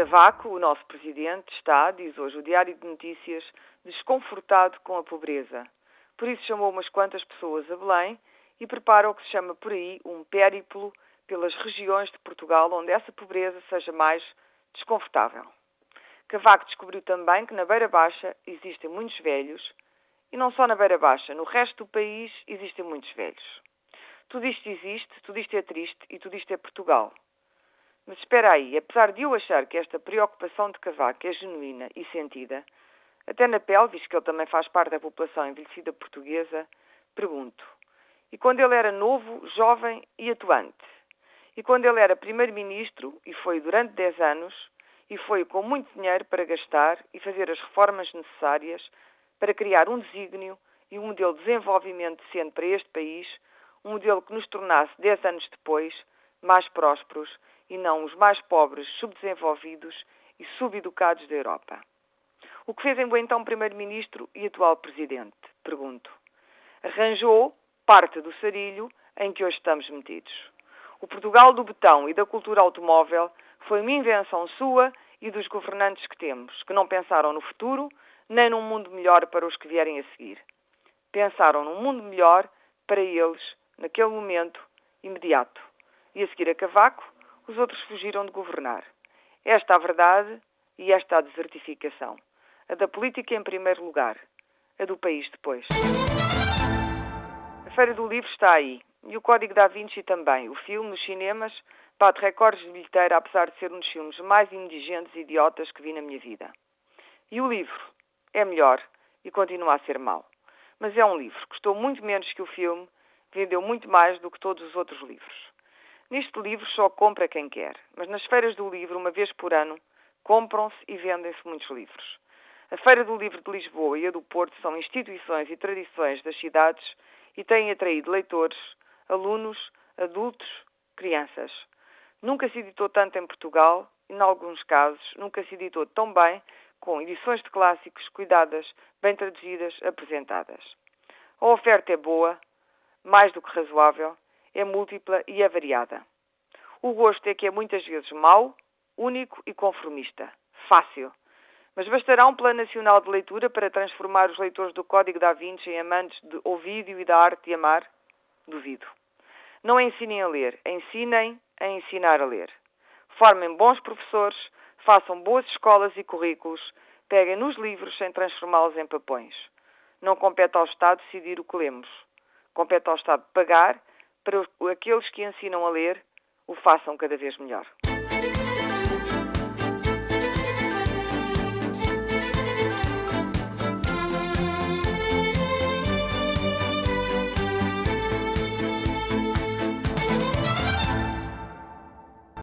Cavaco, o nosso presidente, está, diz hoje o Diário de Notícias, desconfortado com a pobreza. Por isso chamou umas quantas pessoas a Belém e prepara o que se chama por aí um périplo pelas regiões de Portugal onde essa pobreza seja mais desconfortável. Cavaco descobriu também que na Beira Baixa existem muitos velhos e não só na Beira Baixa, no resto do país existem muitos velhos. Tudo isto existe, tudo isto é triste e tudo isto é Portugal. Mas espera aí, apesar de eu achar que esta preocupação de Cavaco é genuína e sentida, até na pele, visto que ele também faz parte da população envelhecida portuguesa, pergunto: e quando ele era novo, jovem e atuante? E quando ele era primeiro-ministro, e foi durante 10 anos, e foi com muito dinheiro para gastar e fazer as reformas necessárias para criar um desígnio e um modelo de desenvolvimento decente para este país, um modelo que nos tornasse, 10 anos depois, mais prósperos e não os mais pobres, subdesenvolvidos e subeducados da Europa. O que fez em então Primeiro-Ministro e atual Presidente? Pergunto. Arranjou parte do sarilho em que hoje estamos metidos. O Portugal do betão e da cultura automóvel foi uma invenção sua e dos governantes que temos, que não pensaram no futuro nem num mundo melhor para os que vierem a seguir. Pensaram num mundo melhor para eles, naquele momento imediato. E a seguir a Cavaco, os outros fugiram de governar. Esta a verdade e esta a desertificação. A da política em primeiro lugar, a do país depois. A Feira do Livro está aí, e o Código da Vinci também. O filme nos cinemas bate recordes de bilheteira, apesar de ser um dos filmes mais indigentes e idiotas que vi na minha vida. E o livro é melhor e continua a ser mau. Mas é um livro, custou muito menos que o filme, vendeu muito mais do que todos os outros livros. Neste livro só compra quem quer, mas nas feiras do livro, uma vez por ano, compram-se e vendem-se muitos livros. A Feira do Livro de Lisboa e a do Porto são instituições e tradições das cidades e têm atraído leitores, alunos, adultos, crianças. Nunca se editou tanto em Portugal e, em alguns casos, nunca se editou tão bem, com edições de clássicos cuidadas, bem traduzidas, apresentadas. A oferta é boa, mais do que razoável, é múltipla e é variada. O gosto é que é muitas vezes mau, único e conformista. Fácil. Mas bastará um plano nacional de leitura para transformar os leitores do Código da Vinci em amantes de ouvido e da arte de amar? Duvido. Não ensinem a ler, ensinem a ensinar a ler. Formem bons professores, façam boas escolas e currículos, peguem nos livros sem transformá-los em papões. Não compete ao Estado decidir o que lemos. Compete ao Estado pagar para aqueles que ensinam a ler o façam cada vez melhor.